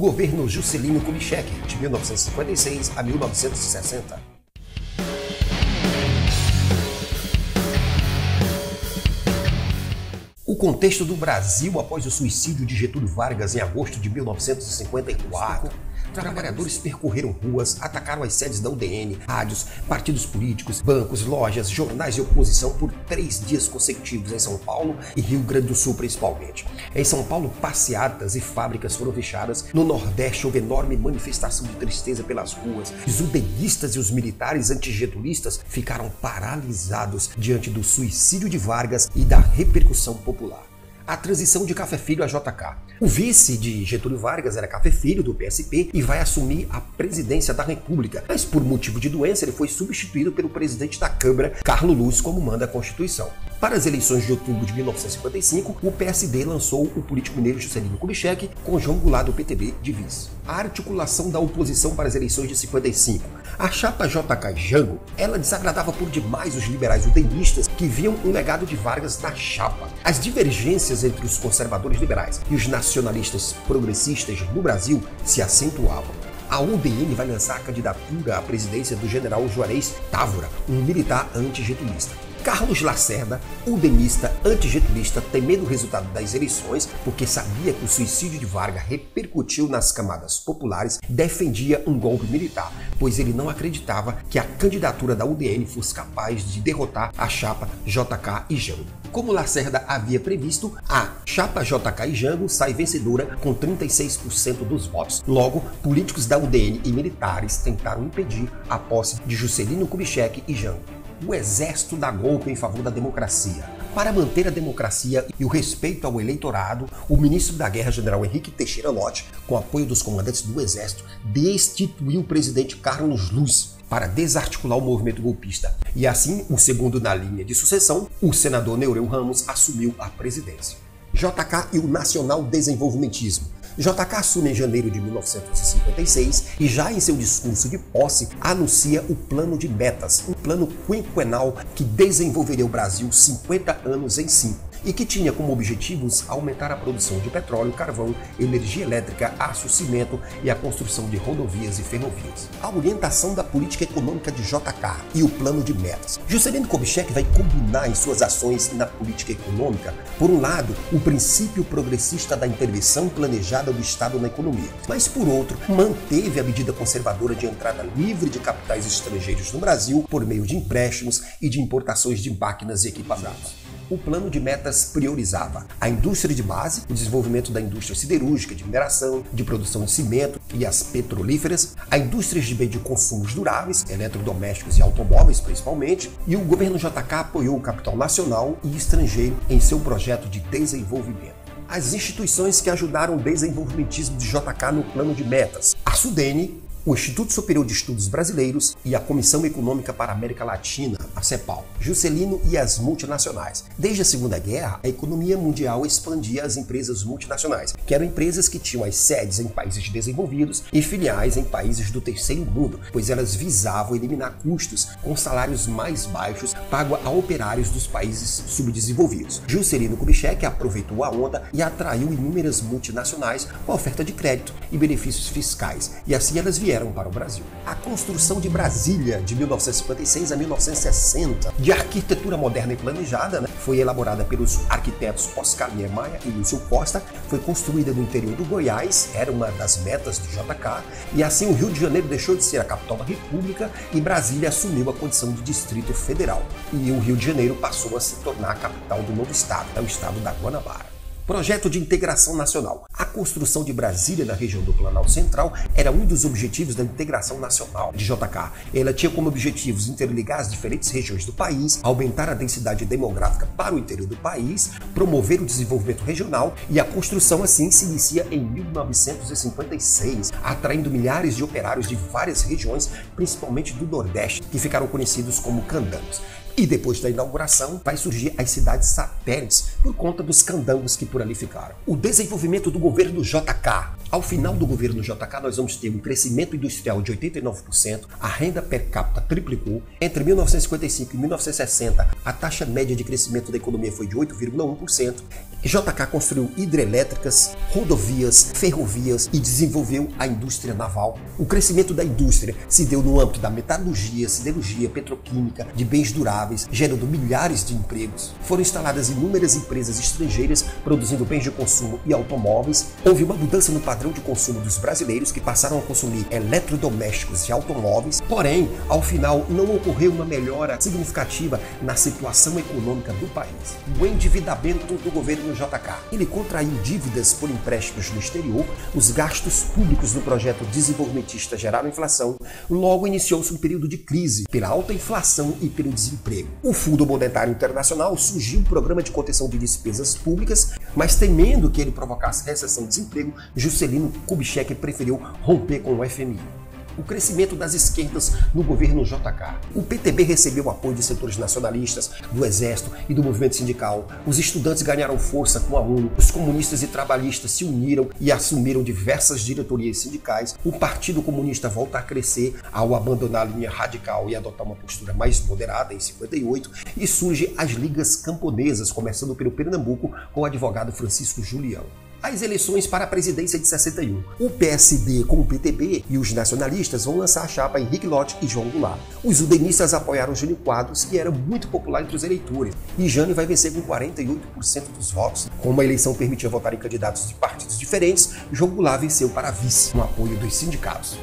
governo Juscelino Kubitschek, de 1956 a 1960. O contexto do Brasil após o suicídio de Getúlio Vargas em agosto de 1954 Trabalhadores percorreram ruas, atacaram as sedes da UDN, rádios, partidos políticos, bancos, lojas, jornais de oposição por três dias consecutivos em São Paulo e Rio Grande do Sul, principalmente. Em São Paulo, passeatas e fábricas foram fechadas. No Nordeste, houve enorme manifestação de tristeza pelas ruas. Os udenistas e os militares antigetulistas ficaram paralisados diante do suicídio de Vargas e da repercussão popular a transição de Café Filho a JK. O vice de Getúlio Vargas era Café Filho, do PSP, e vai assumir a presidência da República, mas por motivo de doença ele foi substituído pelo presidente da Câmara, Carlos Luz, como manda a Constituição. Para as eleições de outubro de 1955, o PSD lançou o político mineiro Juscelino Kubitschek com João Goulart do PTB de vice. A articulação da oposição para as eleições de 55. A chapa JK Jango, ela desagradava por demais os liberais udenistas que viam um legado de Vargas na chapa. As divergências entre os conservadores liberais e os nacionalistas progressistas no Brasil se acentuavam a UDN vai lançar a candidatura à presidência do general Juarez Távora, um militar antigetulista. Carlos Lacerda, udenista antigetulista, temendo o resultado das eleições, porque sabia que o suicídio de Vargas repercutiu nas camadas populares, defendia um golpe militar, pois ele não acreditava que a candidatura da UDN fosse capaz de derrotar a chapa JK e Jango. Como Lacerda havia previsto, a chapa JK e Jango sai vencedora com 36% dos votos. Logo, políticos da UDN e militares tentaram impedir a posse de Juscelino Kubitschek e Jango o exército dá golpe em favor da democracia. Para manter a democracia e o respeito ao eleitorado, o ministro da Guerra, general Henrique Teixeira Lott, com apoio dos comandantes do exército, destituiu o presidente Carlos Luz para desarticular o movimento golpista. E assim, o segundo na linha de sucessão, o senador Neureu Ramos assumiu a presidência. JK e o nacional desenvolvimentismo JK assume em janeiro de 1956 e já em seu discurso de posse anuncia o plano de metas, um plano quinquenal que desenvolveria o Brasil 50 anos em 5 e que tinha como objetivos aumentar a produção de petróleo, carvão, energia elétrica, aço, cimento e a construção de rodovias e ferrovias. A orientação da política econômica de JK e o plano de metas. Juscelino Kubitschek vai combinar em suas ações na política econômica, por um lado, o princípio progressista da intervenção planejada do Estado na economia, mas por outro, manteve a medida conservadora de entrada livre de capitais estrangeiros no Brasil por meio de empréstimos e de importações de máquinas e equipamentos o plano de metas priorizava a indústria de base, o desenvolvimento da indústria siderúrgica, de mineração, de produção de cimento e as petrolíferas, a indústria de bem de consumos duráveis, eletrodomésticos e automóveis principalmente, e o governo JK apoiou o capital nacional e estrangeiro em seu projeto de desenvolvimento as instituições que ajudaram o desenvolvimentismo de JK no plano de metas. A Sudene, o Instituto Superior de Estudos Brasileiros e a Comissão Econômica para a América Latina, a CEPAL, Juscelino e as multinacionais. Desde a Segunda Guerra, a economia mundial expandia as empresas multinacionais, que eram empresas que tinham as sedes em países desenvolvidos e filiais em países do terceiro mundo, pois elas visavam eliminar custos com salários mais baixos pagos a operários dos países subdesenvolvidos. Juscelino Kubitschek aproveitou a onda e atraiu inúmeras multinacionais com oferta de crédito e benefícios fiscais, e assim elas vieram vieram para o Brasil. A construção de Brasília, de 1956 a 1960, de arquitetura moderna e planejada, né, foi elaborada pelos arquitetos Oscar Niemeyer e Lúcio Costa, foi construída no interior do Goiás, era uma das metas do JK, e assim o Rio de Janeiro deixou de ser a capital da República e Brasília assumiu a condição de Distrito Federal. E o Rio de Janeiro passou a se tornar a capital do novo estado, é o estado da Guanabara. Projeto de integração nacional. A construção de Brasília na região do Planalto Central era um dos objetivos da integração nacional de JK. Ela tinha como objetivos interligar as diferentes regiões do país, aumentar a densidade demográfica para o interior do país, promover o desenvolvimento regional e a construção assim se inicia em 1956, atraindo milhares de operários de várias regiões, principalmente do Nordeste, que ficaram conhecidos como candangos. E depois da inauguração, vai surgir as cidades satélites por conta dos candangos que por ali ficaram. O desenvolvimento do governo JK. Ao final do governo JK, nós vamos ter um crescimento industrial de 89%, a renda per capita triplicou. Entre 1955 e 1960, a taxa média de crescimento da economia foi de 8,1%. JK construiu hidrelétricas, rodovias, ferrovias e desenvolveu a indústria naval. O crescimento da indústria se deu no âmbito da metalurgia, siderurgia, petroquímica, de bens duráveis, gerando milhares de empregos. Foram instaladas inúmeras empresas estrangeiras produzindo bens de consumo e automóveis. Houve uma mudança no padrão de consumo dos brasileiros que passaram a consumir eletrodomésticos e automóveis. Porém, ao final não ocorreu uma melhora significativa na situação econômica do país. O endividamento do governo no JK. Ele contraiu dívidas por empréstimos no exterior, os gastos públicos no projeto desenvolvimentista geraram inflação, logo iniciou-se um período de crise pela alta inflação e pelo desemprego. O Fundo Monetário Internacional surgiu um programa de contenção de despesas públicas, mas temendo que ele provocasse recessão e desemprego, Juscelino Kubitschek preferiu romper com o FMI o crescimento das esquerdas no governo JK. O PTB recebeu apoio de setores nacionalistas, do Exército e do movimento sindical. Os estudantes ganharam força com a UNO. Os comunistas e trabalhistas se uniram e assumiram diversas diretorias sindicais. O Partido Comunista volta a crescer ao abandonar a linha radical e adotar uma postura mais moderada em 58 e surge as ligas camponesas, começando pelo Pernambuco com o advogado Francisco Julião as eleições para a presidência de 61. O PSD com o PTB e os nacionalistas vão lançar a chapa Henrique Lotte e João Goulart. Os udenistas apoiaram Jânio Quadros, que era muito popular entre os eleitores, e Jânio vai vencer com 48% dos votos. Como a eleição permitia votar em candidatos de partidos diferentes, João Goulart venceu para vice, com apoio dos sindicatos.